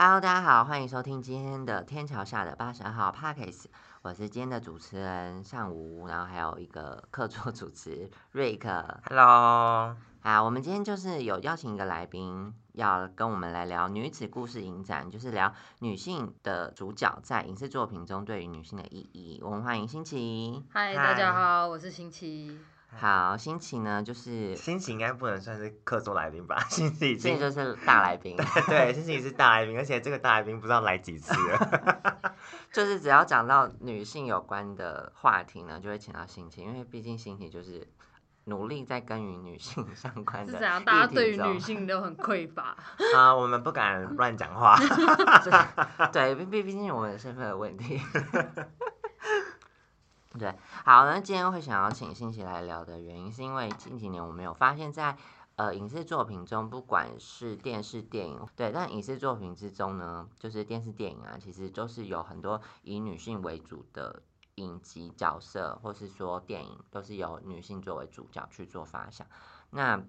Hello，大家好，欢迎收听今天的天桥下的八十二号 Parkes，我是今天的主持人尚武，然后还有一个客座主持瑞克。Hello，好，我们今天就是有邀请一个来宾，要跟我们来聊女子故事影展，就是聊女性的主角在影视作品中对于女性的意义。我们欢迎新奇。嗨，嗨大家好，我是新奇。好，心情呢就是心情应该不能算是客座来宾吧？心情已就是大来宾，对，心情是大来宾，而且这个大来宾不知道来几次了。就是只要讲到女性有关的话题呢，就会请到心情，因为毕竟心情就是努力在耕耘女性相关的是怎样？大家对于女性都很匮乏。啊，我们不敢乱讲话。对，毕毕毕竟我们的身份的问题。对，好，那今天会想要请新奇来聊的原因，是因为近几年我们有发现在，呃影视作品中，不管是电视、电影，对，但影视作品之中呢，就是电视、电影啊，其实都是有很多以女性为主的影集角色，或是说电影，都是由女性作为主角去做发想。那，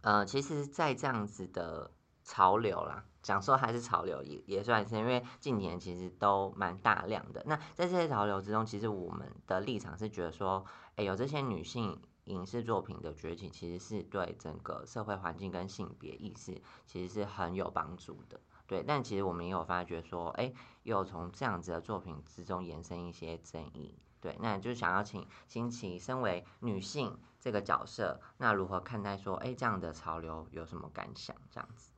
呃，其实，在这样子的潮流啦，讲说还是潮流也也算是，因为近年其实都蛮大量的。那在这些潮流之中，其实我们的立场是觉得说，哎，有这些女性影视作品的崛起，其实是对整个社会环境跟性别意识其实是很有帮助的。对，但其实我们也有发觉说，哎，又从这样子的作品之中延伸一些争议。对，那就想要请新奇，身为女性这个角色，那如何看待说，哎，这样的潮流有什么感想？这样子。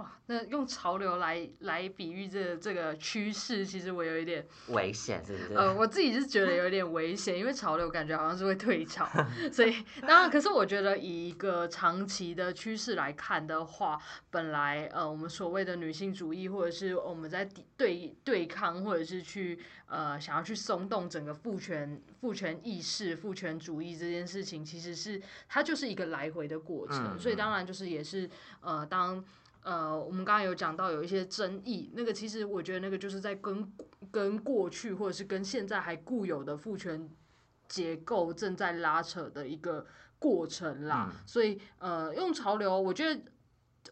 哇，那用潮流来来比喻这这个趋势，其实我有一点，危险是不是？呃，我自己是觉得有一点危险，因为潮流感觉好像是会退潮，所以当然，可是我觉得以一个长期的趋势来看的话，本来呃我们所谓的女性主义，或者是我们在抵对对抗，或者是去呃想要去松动整个父权父权意识、父权主义这件事情，其实是它就是一个来回的过程，嗯所以当然就是也是呃当。呃，我们刚刚有讲到有一些争议，那个其实我觉得那个就是在跟跟过去或者是跟现在还固有的父权结构正在拉扯的一个过程啦。嗯所以呃，用潮流，我觉得。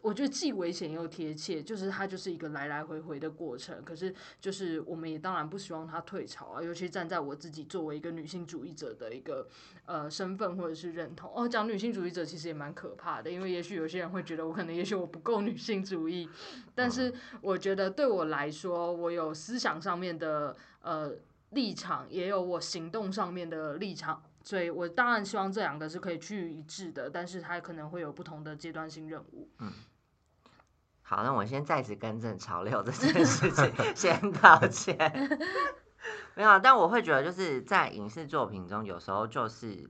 我觉得既危险又贴切，就是它就是一个来来回回的过程。可是，就是我们也当然不希望它退潮啊，尤其站在我自己作为一个女性主义者的一个呃身份或者是认同。哦，讲女性主义者其实也蛮可怕的，因为也许有些人会觉得我可能也许我不够女性主义，但是我觉得对我来说，我有思想上面的呃立场，也有我行动上面的立场。所以我当然希望这两个是可以趋于一致的，但是它可能会有不同的阶段性任务。嗯好，那我先再次更正潮流这件事情，先道歉。没有啊，但我会觉得就是在影视作品中，有时候就是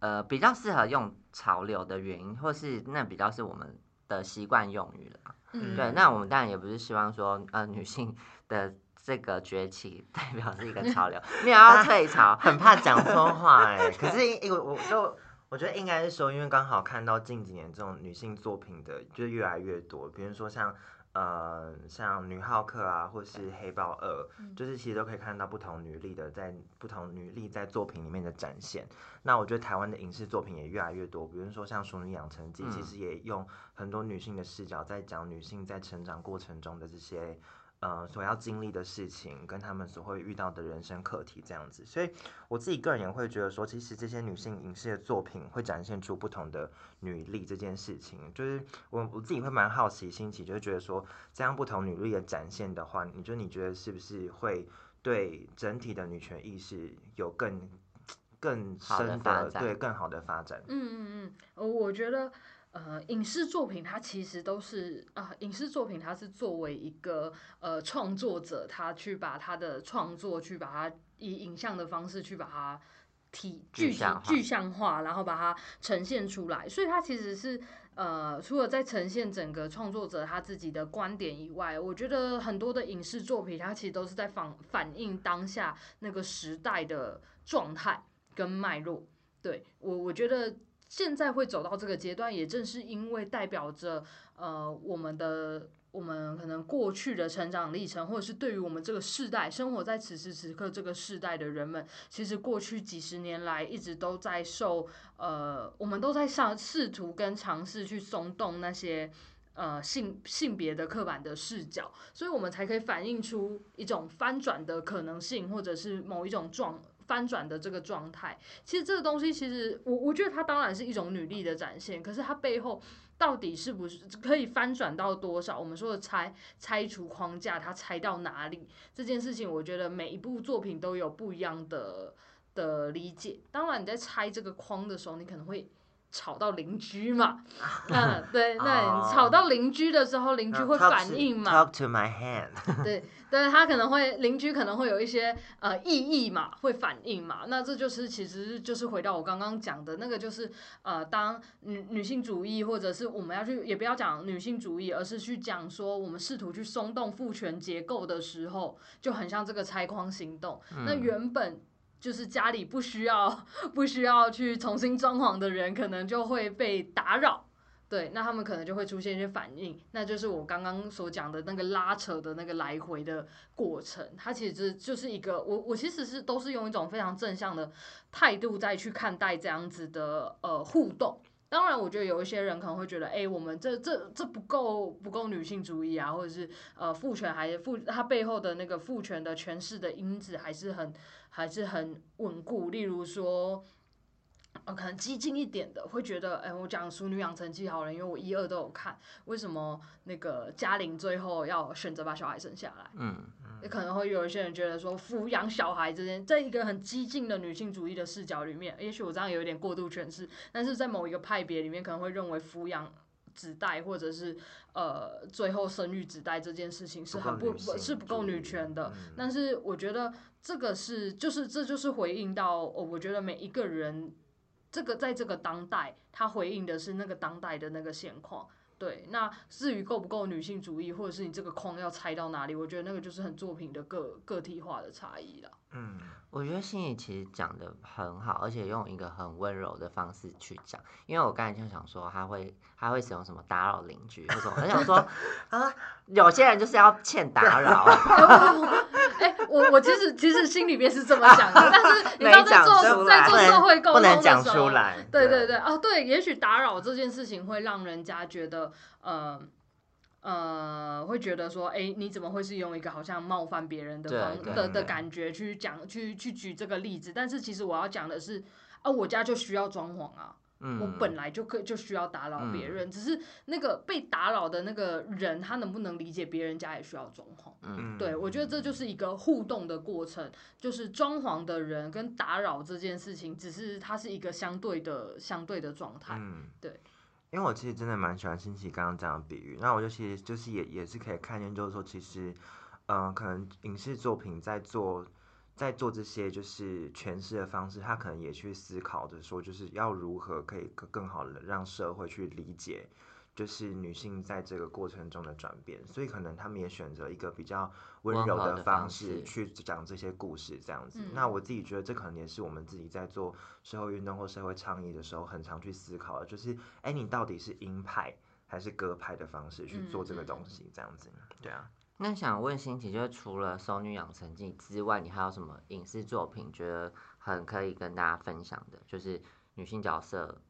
呃比较适合用潮流的原因，或是那比较是我们的习惯用语了。嗯对，那我们当然也不是希望说呃女性的这个崛起代表是一个潮流，没有 要退潮。很怕讲错话哎、可是因为我我就我觉得应该是说，因为刚好看到近几年这种女性作品的就越来越多，比如说像呃像女浩克啊，或是黑豹二，就是其实都可以看到不同女力的在不同女力在作品里面的展现。那我觉得台湾的影视作品也越来越多，比如说像《熟女养成记》，嗯其实也用很多女性的视角在讲女性在成长过程中的这些。呃，所要经历的事情，跟他们所会遇到的人生课题，这样子，所以我自己个人也会觉得说，其实这些女性影视的作品会展现出不同的女力这件事情，就是我我自己会蛮好奇、新奇，就是觉得说，这样不同女力的展现的话，你就你觉得是不是会对整体的女权意识有更更好的深的对更好的发展？嗯嗯嗯，呃我觉得呃，影视作品它其实都是啊、影视作品它是作为一个呃创作者，他去把他的创作去把它以影像的方式去把它体具体具象化具象化，然后把它呈现出来，所以它其实是。呃，除了在呈现整个创作者他自己的观点以外，我觉得很多的影视作品，它其实都是在反反映当下那个时代的状态跟脉络。对我，我觉得现在会走到这个阶段，也正是因为代表着呃我们的我们可能过去的成长历程，或者是对于我们这个世代生活在此时此刻这个世代的人们，其实过去几十年来一直都在受呃，我们都在上试图跟尝试去松动那些。呃性性别的刻板的视角，所以我们才可以反映出一种翻转的可能性，或者是某一种状翻转的这个状态。其实这个东西，其实我我觉得它当然是一种女力的展现，可是它背后到底是不是可以翻转到多少？我们说的拆拆除框架，它拆到哪里这件事情，我觉得每一部作品都有不一样的的理解。当然，你在拆这个框的时候，你可能会。吵到邻居嘛？嗯，对，那你吵到邻居的时候，邻居会反应嘛？Talk to my hand。对，对他可能会邻居可能会有一些呃异议嘛，会反应嘛。那这就是其实就是回到我刚刚讲的那个，就是呃，当女女性主义或者是我们要去也不要讲女性主义，而是去讲说我们试图去松动父权结构的时候，就很像这个拆框行动。那原本。就是家里不需要不需要去重新装潢的人，可能就会被打扰，对，那他们可能就会出现一些反应，那就是我刚刚所讲的那个拉扯的那个来回的过程，它其实就是一个，我我其实是都是用一种非常正向的态度再去看待这样子的呃互动。当然，我觉得有一些人可能会觉得，哎，我们这这这不够不够女性主义啊，或者是呃父权还是父他背后的那个父权的权势的因子还是很还是很稳固。例如说，呃，可能激进一点的会觉得，哎，我讲《熟女养成记》好了，因为我一二都有看，为什么那个嘉玲最后要选择把小孩生下来？嗯。也可能会有一些人觉得说，抚养小孩这件，在一个很激进的女性主义的视角里面，也许我这样有点过度诠释，但是在某一个派别里面，可能会认为抚养子代或者是呃最后生育子代这件事情是很不是不够女权的。但是我觉得这个是就是这就是回应到，我觉得每一个人这个在这个当代，他回应的是那个当代的那个现况。对，那至于够不够女性主义，或者是你这个框要拆到哪里，我觉得那个就是很作品的个个体化的差异了。嗯，我觉得心里其实讲的很好，而且用一个很温柔的方式去讲。因为我刚才就想说，他会他会使用什么打扰邻居，或者我想说 啊，有些人就是要欠打扰。哎，我我其实其实心里边是这么想的，但是你知道在做在做社会沟通的时候，对对对，哦对，也许打扰这件事情会让人家觉得呃。呃，会觉得说，哎，你怎么会是用一个好像冒犯别人的方的的感觉去讲，去去举这个例子？但是其实我要讲的是，啊，我家就需要装潢啊，我本来就可就需要打扰别人，只是那个被打扰的那个人，他能不能理解别人家也需要装潢？嗯，对我觉得这就是一个互动的过程，就是装潢的人跟打扰这件事情，只是它是一个相对的相对的状态，嗯对。因为我其实真的蛮喜欢新奇刚刚这样的比喻，那我就其实就是也也是可以看见，就是说其实，嗯，可能影视作品在做在做这些就是诠释的方式，他可能也去思考着说，就是要如何可以更更好的让社会去理解。就是女性在这个过程中的转变，所以可能他们也选择一个比较温柔的方式去讲这些故事，这样子。那我自己觉得，这可能也是我们自己在做社会运动或社会倡议的时候，很常去思考的，就是，哎，你到底是鹰派还是鸽派的方式去做这个东西，这样子。对啊。那想问欣琪，就是除了《熟女养成记》之外，你还有什么影视作品觉得很可以跟大家分享的？就是女性角色。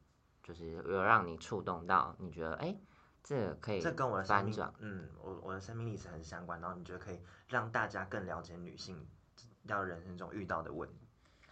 就是有让你触动到，你觉得哎，这可以这跟我的生命，嗯，我我的生命历史很相关，然后你觉得可以让大家更了解女性要人生中遇到的问题。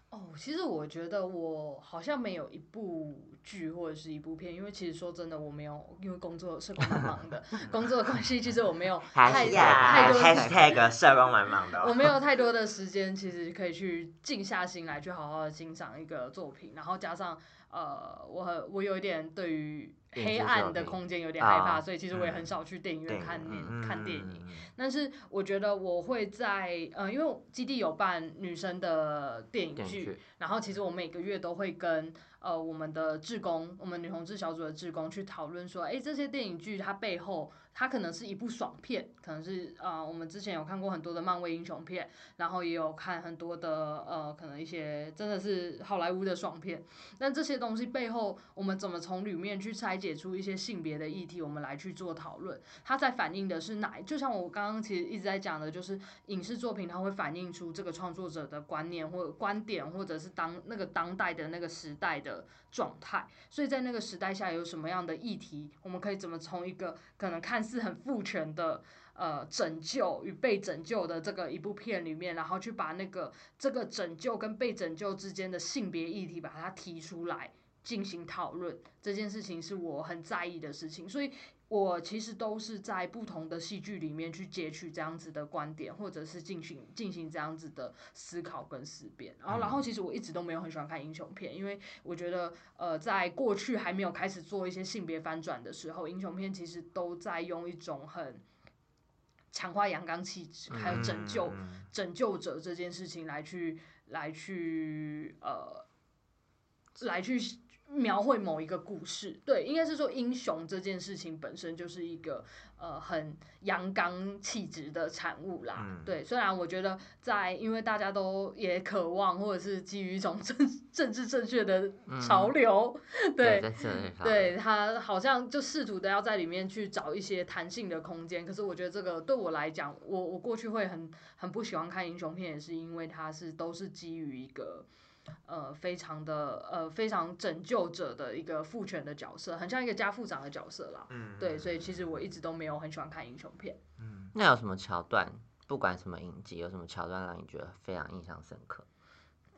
哦，其实我觉得我好像没有一部剧或者是一部片，因为其实说真的，我没有因为工作社工蛮忙的，工作的关系，其实我没有太 太多 hashtag 社工蛮忙的，我没有太多的时间，其实可以去静下心来去好好的欣赏一个作品，然后加上。呃，我我有一点对于黑暗的空间有点害怕，所以其实我也很少去电影院看电看电影。但是我觉得我会在呃，因为基地有办女生的电影剧，然后其实我每个月都会跟呃我们的志工，我们女同志小组的志工去讨论说，哎，这些电影剧它背后。它可能是一部爽片，可能是啊，我们之前有看过很多的漫威英雄片，然后也有看很多的呃，可能一些真的是好莱坞的爽片。但这些东西背后，我们怎么从里面去拆解出一些性别的议题，我们来去做讨论？它在反映的是哪？就像我刚刚其实一直在讲的，就是影视作品它会反映出这个创作者的观念或观点，或者是当那个当代的那个时代的状态。所以在那个时代下，有什么样的议题，我们可以怎么从一个可能看是很父权的呃拯救与被拯救的这个一部片里面，然后去把那个这个拯救跟被拯救之间的性别议题把它提出来进行讨论，这件事情是我很在意的事情，所以。我其实都是在不同的戏剧里面去截取这样子的观点，或者是进行进行这样子的思考跟思辨。然后，然后其实我一直都没有很喜欢看英雄片，因为我觉得，呃，在过去还没有开始做一些性别翻转的时候，英雄片其实都在用一种很强化阳刚气质，还有拯救拯救者这件事情来去来去呃来去。描绘某一个故事，对，应该是说英雄这件事情本身就是一个呃很阳刚气质的产物啦。对，虽然我觉得在因为大家都也渴望或者是基于一种政政治正确的潮流，对，对他好像就试图的要在里面去找一些弹性的空间。可是我觉得这个对我来讲，我我过去会很很不喜欢看英雄片，也是因为它是都是基于一个。呃，非常的呃，非常拯救者的一个父权的角色，很像一个家父长的角色啦。嗯，对，所以其实我一直都没有很喜欢看英雄片。嗯，那有什么桥段？不管什么影集，有什么桥段让你觉得非常印象深刻？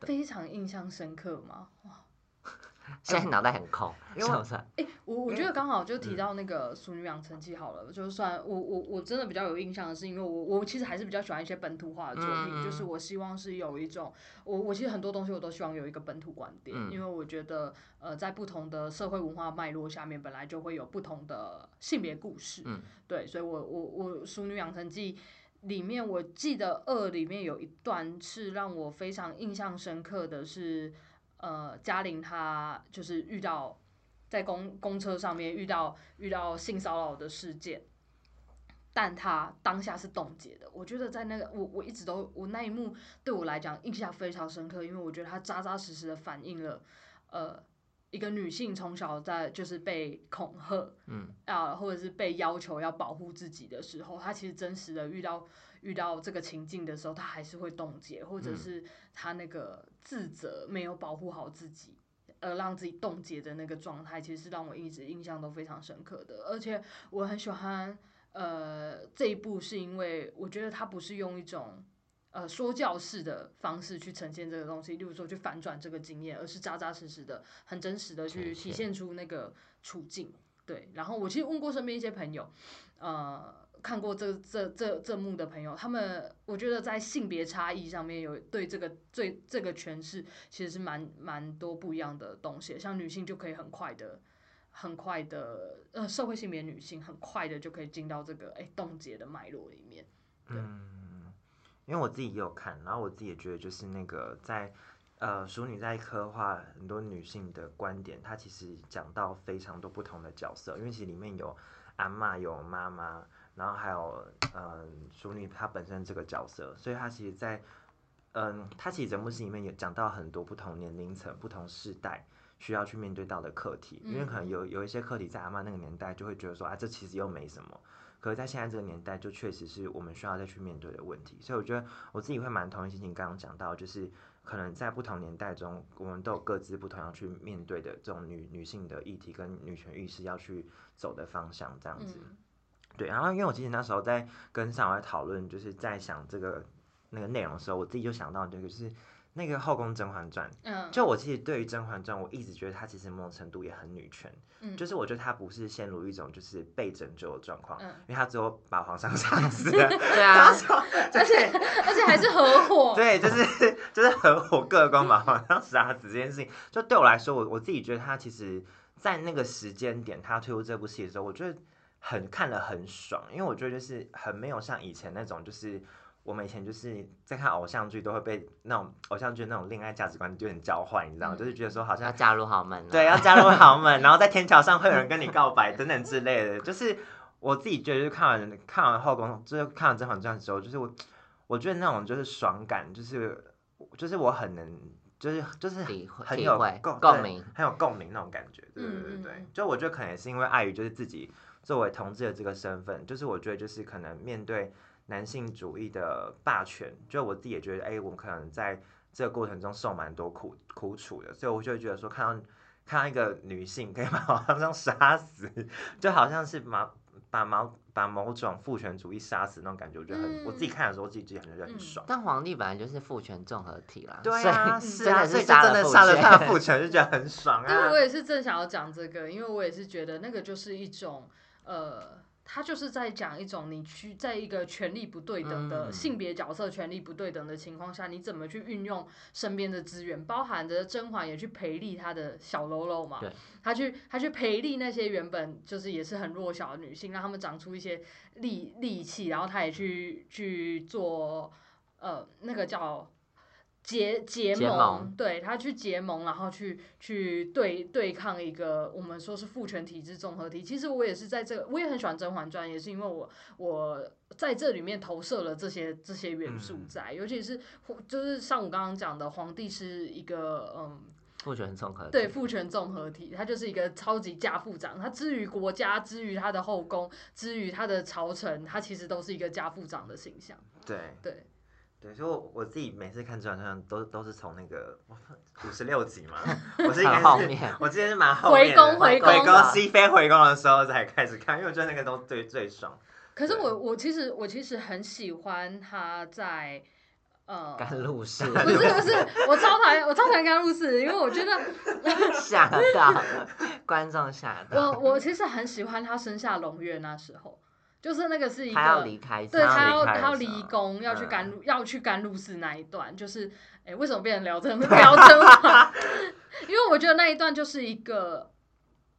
非常印象深刻吗？哇！现在脑袋很空，是不是？哎，我我觉得刚好就提到那个《熟女养成记》好了，就算我我我真的比较有印象的是，因为我我其实还是比较喜欢一些本土化的作品，就是我希望是有一种，我我其实很多东西我都希望有一个本土观点，因为我觉得呃，在不同的社会文化脉络下面，本来就会有不同的性别故事，对，所以我我我《熟女养成记》里面，我记得二里面有一段是让我非常印象深刻的是。呃，嘉玲她就是遇到在公公车上面遇到遇到性骚扰的事件，但她当下是冻结的。我觉得在那个我我一直都我那一幕对我来讲印象非常深刻，因为我觉得她扎扎实实的反映了呃一个女性从小在就是被恐吓，嗯啊或者是被要求要保护自己的时候，她其实真实的遇到。遇到这个情境的时候，她还是会冻结，或者是她那个自责没有保护好自己，而让自己冻结的那个状态，其实是让我一直印象都非常深刻的。而且我很喜欢呃这一部，是因为我觉得它不是用一种呃说教式的方式去呈现这个东西，例如说去反转这个经验，而是扎扎实实的、很真实的去体现出那个处境。对，然后我其实问过身边一些朋友，呃。看过这这这这幕的朋友，他们我觉得在性别差异上面有对这个最这个诠释其实是蛮蛮多不一样的东西。像女性就可以很快的、很快的，呃，社会性别女性很快的就可以进到这个哎冻结的脉络里面。嗯，因为我自己也有看，然后我自己也觉得就是那个在呃淑女在刻画很多女性的观点，她其实讲到非常多不同的角色，因为其实里面有阿妈有妈妈。然后还有，嗯，淑女她本身这个角色，所以她其实，在，嗯，她其实整部戏里面有讲到很多不同年龄层、不同世代需要去面对到的课题。因为可能有有一些课题在阿妈那个年代就会觉得说啊，这其实又没什么，可是在现在这个年代，就确实是我们需要再去面对的问题。所以我觉得我自己会蛮同意心情刚刚讲到，就是可能在不同年代中，我们都有各自不同要去面对的这种女女性的议题跟女权意识要去走的方向，这样子。对，然后因为我其实那时候在跟上来讨论，就是在想这个那个内容的时候，我自己就想到这个，就是那个《后宫甄嬛传》。嗯。就我其实对于《甄嬛传》，我一直觉得它其实某种程度也很女权。嗯。就是我觉得它不是陷入一种就是被拯救的状况，嗯。因为它最后把皇上 杀 死了。对啊。而且而且还是合伙。对，就是就是合伙各光把皇上杀死这件事情，就对我来说，我我自己觉得他其实，在那个时间点他推出这部戏的时候，我觉得。很看了很爽，因为我觉得就是很没有像以前那种，就是我们以前就是在看偶像剧都会被那种偶像剧那种恋爱价值观就很交换，你知道吗？就是觉得说好像要加入豪门，对，要加入豪门，然后在天桥上会有人跟你告白等等之类的。就是我自己觉得，就看完看完后宫，就是看完甄嬛传之后，就是我我觉得那种就是爽感，就是就是我很能，就是就是很有共共鸣，很有共鸣那种感觉。对对对对，就我觉得可能也是因为碍于就是自己。作为同志的这个身份，就是我觉得就是可能面对男性主义的霸权，就我自己也觉得，哎，我们可能在这个过程中受蛮多苦苦楚的，所以我就会觉得说，看到看到一个女性可以把皇上 杀死，就好像是把把毛把某种父权主义杀死那种感觉，我觉得很，我自己看的时候自己自己觉得很爽。但皇帝本来就是父权综合体啦，对啊，是啊，真的是所以真的杀了他的父权，就觉得很爽对，啊 我。也是正想要讲这个，因为我也是觉得那个就是一种呃。他就是在讲一种你去在一个权力不对等的、嗯。性别角色权力不对等的情况下，你怎么去运用身边的资源，包含着甄嬛也去培力她的小喽啰嘛对，她去她去培力那些原本就是也是很弱小的女性，让她们长出一些力力气，然后她也去去做呃那个叫结结结盟，对他去结盟，然后去去对对抗一个我们说是父权体制综合体。其实我也是在这个，我也很喜欢《甄嬛传》，也是因为我我在这里面投射了这些这些元素嗯在，尤其是就是像我刚刚讲的，皇帝是一个嗯。父权综合体对，父权综合体，他就是一个超级家父长。他之于国家，之于他的后宫，之于他的朝臣，他其实都是一个家父长的形象。对对，对，所以我我自己每次看《甄嬛传》都都是从那个 五十六集嘛，我是应很后该是面我之前是蛮后回面回宫回回宫的熹妃回宫的时候才开始看，因为我觉得那个都最最爽。可是我我其实我其实很喜欢他在呃，甘露寺 不是不是，我超讨厌我超讨厌甘露寺，因为我觉得吓到观众吓到，我我其实很喜欢他生下胧月那时候，就是那个是一他要个离开，对他他要离开要他要离宫，要去嗯甘露要去甘露寺那一段，就是哎、为什么变成聊真 聊真话？因为我觉得那一段就是一个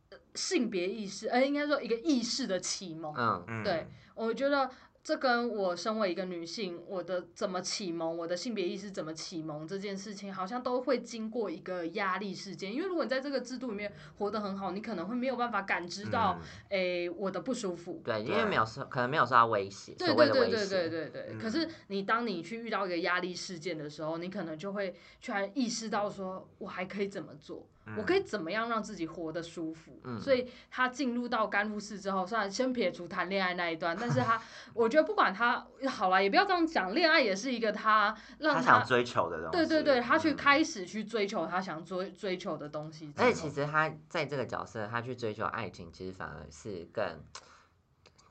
呃性别意识，哎、应该说一个意识的启蒙。嗯，嗯，对，我觉得这跟我身为一个女性，我的怎么启蒙，我的性别意识怎么启蒙这件事情，好像都会经过一个压力事件。因为如果你在这个制度里面活得很好，你可能会没有办法感知到，嗯诶、我的不舒服。对，因为对没有受，可能没有受到威胁，对对对对对对对。可是嗯你当你去遇到一个压力事件的时候，你可能就会突然意识到说，我还可以怎么做？我可以怎么样让自己活得舒服？嗯所以他进入到甘露寺之后，虽然先撇除谈恋爱那一段，但是他，我觉得不管他好了，也不要这样讲，恋爱也是一个他让他想追求的东西。对对对，他去嗯开始去追求他想追追求的东西。而且其实他在这个角色，他去追求爱情，其实反而是更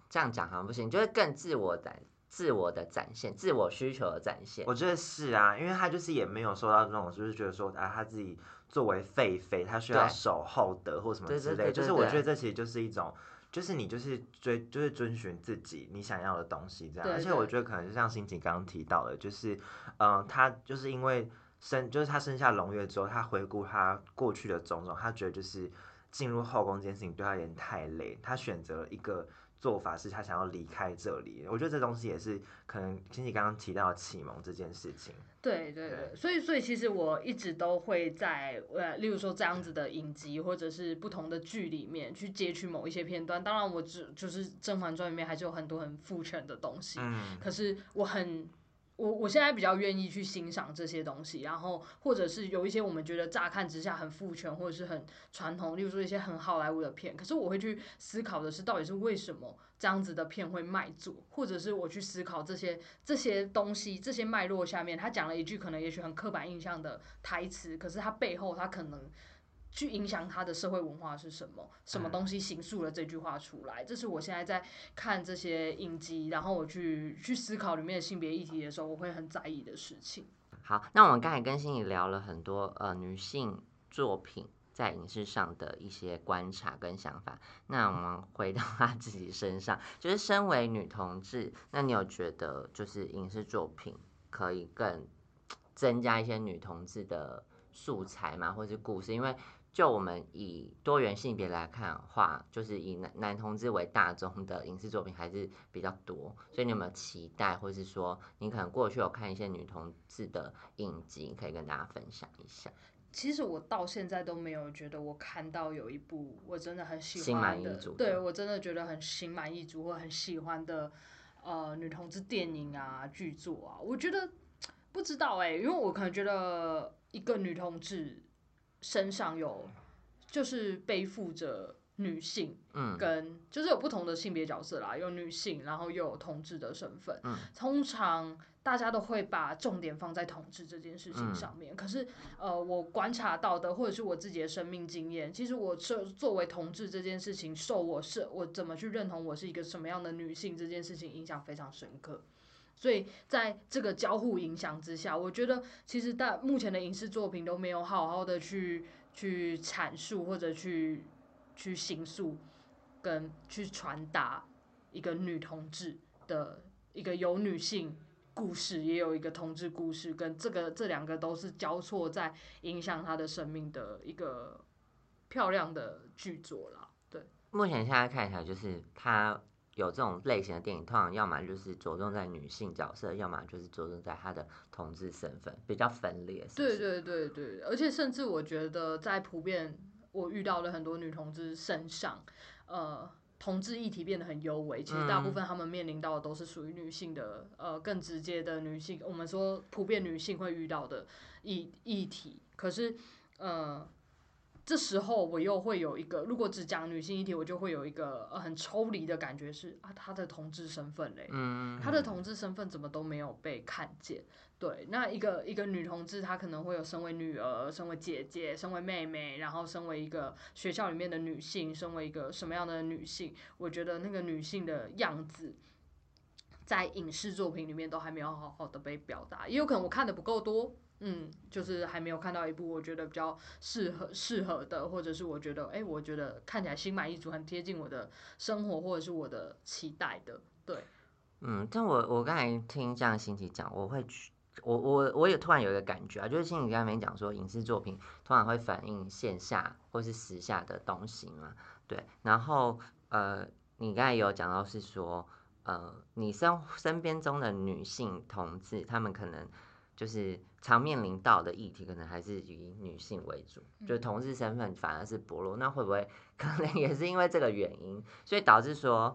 这样讲好像不行，就是更自我展、自我的展现、自我需求的展现。我觉得是啊，因为他就是也没有受到那种，就是觉得说啊，他自己作为废妃，他需要守厚德或什么之类。就是我觉得这其实就是一种，就是你就是追，就是遵循自己你想要的东西这样。对而且我觉得可能就像欣姐刚刚提到的，就是嗯、呃他就是因为生，就是他生下龙月之后，他回顾他过去的种种，他觉得就是进入后宫这件事情对他有点太累，他选择了一个。做法是他想要离开这里，我觉得这东西也是可能亲戚刚刚提到的启蒙这件事情。对对对，对所以所以其实我一直都会在呃，例如说这样子的影集或者是不同的剧里面去截取某一些片段。当然，我只就是《甄嬛传》里面还是有很多很父权的东西，嗯，可是我很。我我现在比较愿意去欣赏这些东西，然后或者是有一些我们觉得乍看之下很父权或者是很传统，例如说一些很好莱坞的片，可是我会去思考的是到底是为什么这样子的片会卖座，或者是我去思考这些这些东西这些脉络下面，他讲了一句可能也许很刻板印象的台词，可是他背后他可能。去影响他的社会文化是什么？什么东西形塑了这句话出来？这是我现在在看这些影集，然后我去去思考里面的性别议题的时候，我会很在意的事情。好，那我们刚才跟心怡聊了很多呃女性作品在影视上的一些观察跟想法。那我们回到她自己身上，就是身为女同志，那你有觉得就是影视作品可以更增加一些女同志的素材吗？或是故事？因为就我们以多元性别来看的话，就是以男男同志为大宗的影视作品还是比较多，所以你有没有期待，或是说你可能过去有看一些女同志的影集，可以跟大家分享一下？其实我到现在都没有觉得我看到有一部我真的很喜欢的，意足的对我真的觉得很心满意足或很喜欢的呃女同志电影啊剧作啊，我觉得不知道哎、因为我可能觉得一个女同志身上有就是背负着女性，嗯，跟就是有不同的性别角色啦，有女性，然后又有同志的身份。嗯通常大家都会把重点放在同志这件事情上面。可是，呃，我观察到的，或者是我自己的生命经验，其实我是作为同志这件事情，受我是我怎么去认同我是一个什么样的女性这件事情影响非常深刻。所以在这个交互影响之下，我觉得其实大目前的影视作品都没有好好的去去阐述或者去去形塑跟去传达一个女同志的一个有女性故事，也有一个同志故事，跟这个这两个都是交错在影响她的生命的一个漂亮的剧作啦。对，目前现在看起来就是她有这种类型的电影，通常要么就是着重在女性角色，要么就是着重在她的同志身份，比较分裂。是不是，对对对对，而且甚至我觉得在普遍我遇到的很多女同志身上，呃。同志议题变得很优微，其实大部分他们面临到的都是属于女性的，呃，更直接的女性，我们说普遍女性会遇到的议议题。可是，呃，这时候我又会有一个，如果只讲女性议题，我就会有一个呃很抽离的感觉是啊，她的同志身份嘞，嗯，她的同志身份怎么都没有被看见？对，那一个一个女同志，她可能会有身为女儿、身为姐姐、身为妹妹，然后身为一个学校里面的女性，身为一个什么样的女性？我觉得那个女性的样子，在影视作品里面都还没有好好的被表达，也有可能我看的不够多。嗯，就是还没有看到一部我觉得比较适合适合的，或者是我觉得，哎、我觉得看起来心满意足，很贴近我的生活或者是我的期待的。对，嗯，但我我刚才听这样欣琪讲，我会去，我我我也突然有一个感觉啊，就是欣琪刚才没讲说，影视作品通常会反映线下或是时下的东西嘛，对，然后呃，你刚才有讲到是说，呃，你身身边中的女性同志，她们可能就是常面临到的议题，可能还是以女性为主，就同志身份反而是薄弱，那会不会可能也是因为这个原因，所以导致说？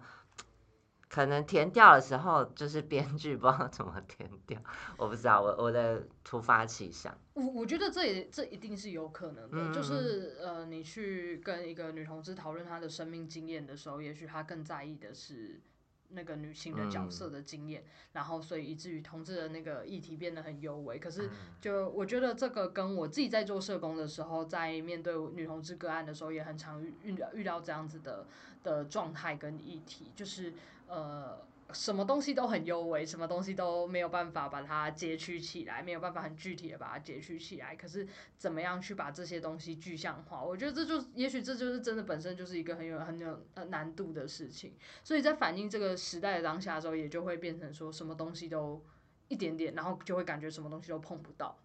可能填掉的时候，就是编剧不知道怎么填掉，我不知道，我我的突发奇想，我我觉得这也这一定是有可能的，嗯就是呃，你去跟一个女同志讨论她的生命经验的时候，也许她更在意的是那个女性的角色的经验，然后所以以至于同志的那个议题变得很优微。可是就我觉得这个跟我自己在做社工的时候，在面对女同志个案的时候，也很常遇遇到遇到这样子的的状态跟议题，就是呃。什么东西都很优微，什么东西都没有办法把它截取起来，没有办法很具体的把它截取起来。可是怎么样去把这些东西具象化？我觉得这就也许这就是真的本身就是一个很有很有呃难度的事情。所以在反映这个时代的当下的时候，也就会变成说什么东西都一点点，然后就会感觉什么东西都碰不到。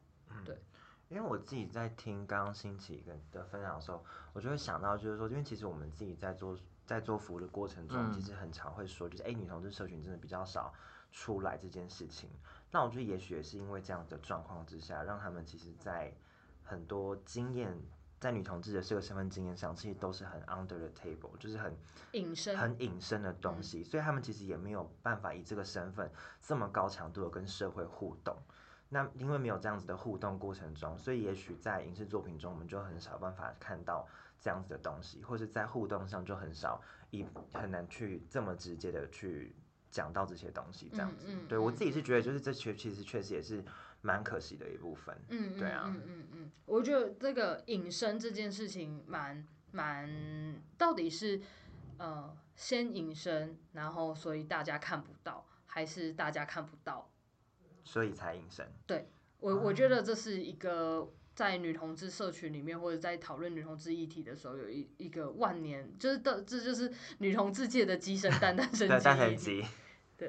对因为我自己在听刚刚新奇跟的分享的时候，我就会想到，就是说，因为其实我们自己在做在做服务的过程中，嗯其实很常会说，就是哎、女同志社群真的比较少出来这件事情。那我觉得也许也是因为这样的状况之下，让他们其实，在很多经验，在女同志的这个身份经验上，其实都是很 under the table，就是很隐身，很隐身的东西，所以他们其实也没有办法以这个身份这么高强度的跟社会互动。那因为没有这样子的互动过程中，所以也许在影视作品中，我们就很少办法看到这样子的东西，或是在互动上就很少，以很难去这么直接的去讲到这些东西。这样子，嗯嗯嗯对我自己是觉得，就是这确其实确实也是蛮可惜的一部分。嗯，对啊嗯嗯嗯，我觉得这个隐身这件事情蛮蛮，到底是呃先隐身，然后所以大家看不到，还是大家看不到？所以才隐身。对我我觉得这是一个在女同志社群里面，或者在讨论女同志议题的时候，有一一个万年，就是的，这就是女同志界的鸡生蛋，蛋生对，鸡但很议题。急。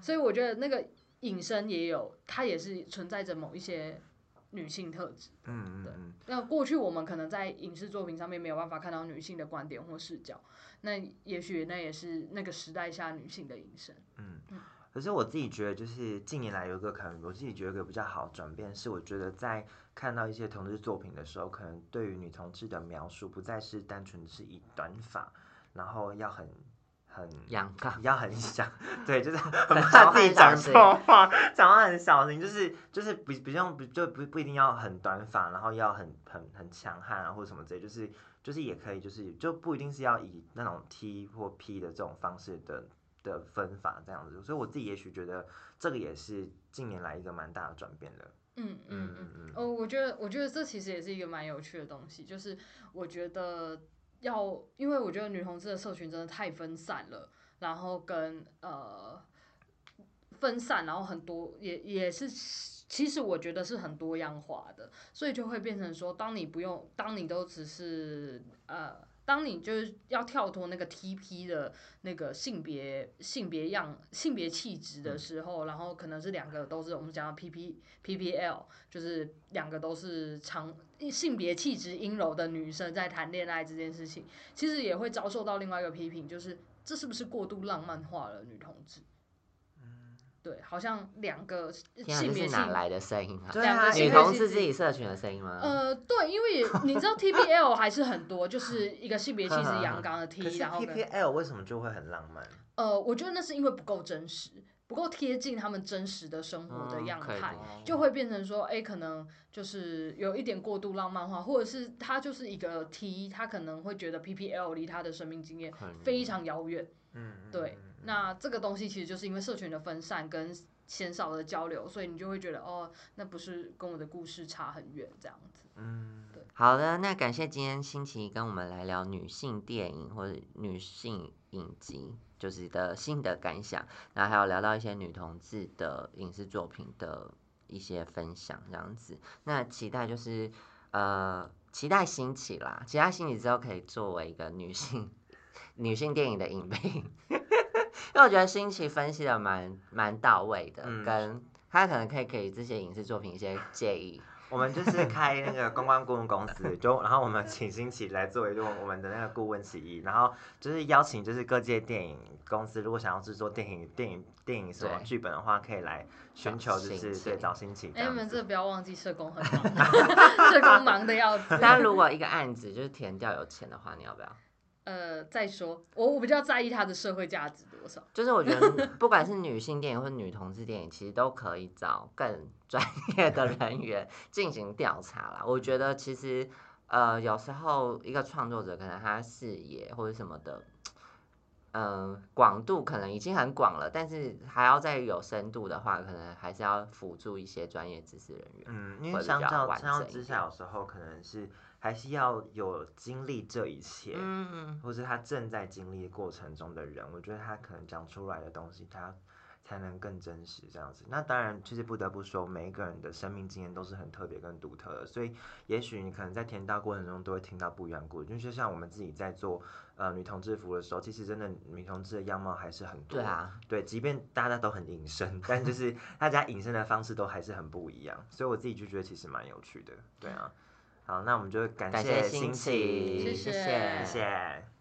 所以我觉得那个隐身也有，它也是存在着某一些女性特质。对嗯嗯嗯。那过去我们可能在影视作品上面没有办法看到女性的观点或视角，那也许那也是那个时代下女性的隐身。可是我自己觉得，就是近年来有一个可能，我自己觉得一个比较好转变，是我觉得在看到一些同志作品的时候，可能对于女同志的描述不再是单纯是以短发，然后要很很阳刚，要很想，对，就是 很讲怕自己讲错话，讲话很小心，就是就是不不用不就不不一定要很短发，然后要很很很强悍啊或者什么之类，就是就是也可以，就是就不一定是要以那种 T 或 P 的这种方式的的分法这样子，所以我自己也许觉得这个也是近年来一个蛮大的转变的。嗯嗯嗯嗯。嗯哦，我觉得，我觉得这其实也是一个蛮有趣的东西，就是我觉得要，因为我觉得女同志的社群真的太分散了，然后跟呃分散，然后很多也也是，其实我觉得是很多样化的，所以就会变成说，当你不用，当你都只是呃。当你就是要跳脱那个 TP 的那个性别性别样性别气质的时候，然后可能是两个都是我们讲的 PP PPL，就是两个都是长性别气质阴柔的女生在谈恋爱这件事情，其实也会遭受到另外一个批评，就是这是不是过度浪漫化了女同志？对，好像两个天啊，这性别性是哪来的声音啊？对啊，女两个性别同志自己社群的声音吗？呃，对，因为你知道 TPL 还是很多，就是一个性别气质 阳刚的可 T，是然后跟 PPL 为什么就会很浪漫？呃，我觉得那是因为不够真实，不够贴近他们真实的生活的嗯样态，就会变成说，哎、可能就是有一点过度浪漫化，或者是他就是一个 T，他可能会觉得 PPL 离他的生命经验很非常遥远。嗯，嗯对嗯，那这个东西其实就是因为社群的分散跟鲜少的交流，所以你就会觉得，哦，那不是跟我的故事差很远这样子。嗯，好的，那感谢今天新奇跟我们来聊女性电影或者女性影集，就是的心的感想，然后还有聊到一些女同志的影视作品的一些分享，这样子。那期待就是呃，期待新奇啦，期待新奇之后可以作为一个女性 女性电影的影评，因为我觉得新奇分析的蛮蛮到位的，嗯跟他可能可以给这些影视作品一些建议。我们就是开那个公关顾问公司，就然后我们请新奇来作为就我们的那个顾问之一，然后就是邀请就是各界电影公司，如果想要制作电影电影电影什么对剧本的话，可以来寻求就找新奇是对找新奇这哎、你。们这个不要忘记社工很忙，社工忙的要死。但如果一个案子就是填掉有钱的话，你要不要？呃，再说，我我比较在意它的社会价值多少。就是我觉得不管是女性电影或女同志电影，其实都可以找更 专业的人员进行调查啦。我觉得其实呃有时候一个创作者可能他视野或者什么的。嗯，广度可能已经很广了，但是还要再有深度的话，可能还是要辅助一些专业知识人员。嗯，因为相较比较完相较之下，有时候可能是还是要有经历这一切，嗯，或是他正在经历过程中的人，我觉得他可能讲出来的东西，他才能更真实这样子。那当然，其实不得不说，每一个人的生命经验都是很特别跟独特的，所以也许你可能在填到过程中都会听到不一样的故事。就像我们自己在做呃女同志服的时候，其实真的女同志的样貌还是很多。对啊，对，即便大家都很隐身，但就是 大家隐身的方式都还是很不一样，所以我自己就觉得其实蛮有趣的。对啊，好，那我们就感感谢谢新新奇，奇，谢谢谢谢谢。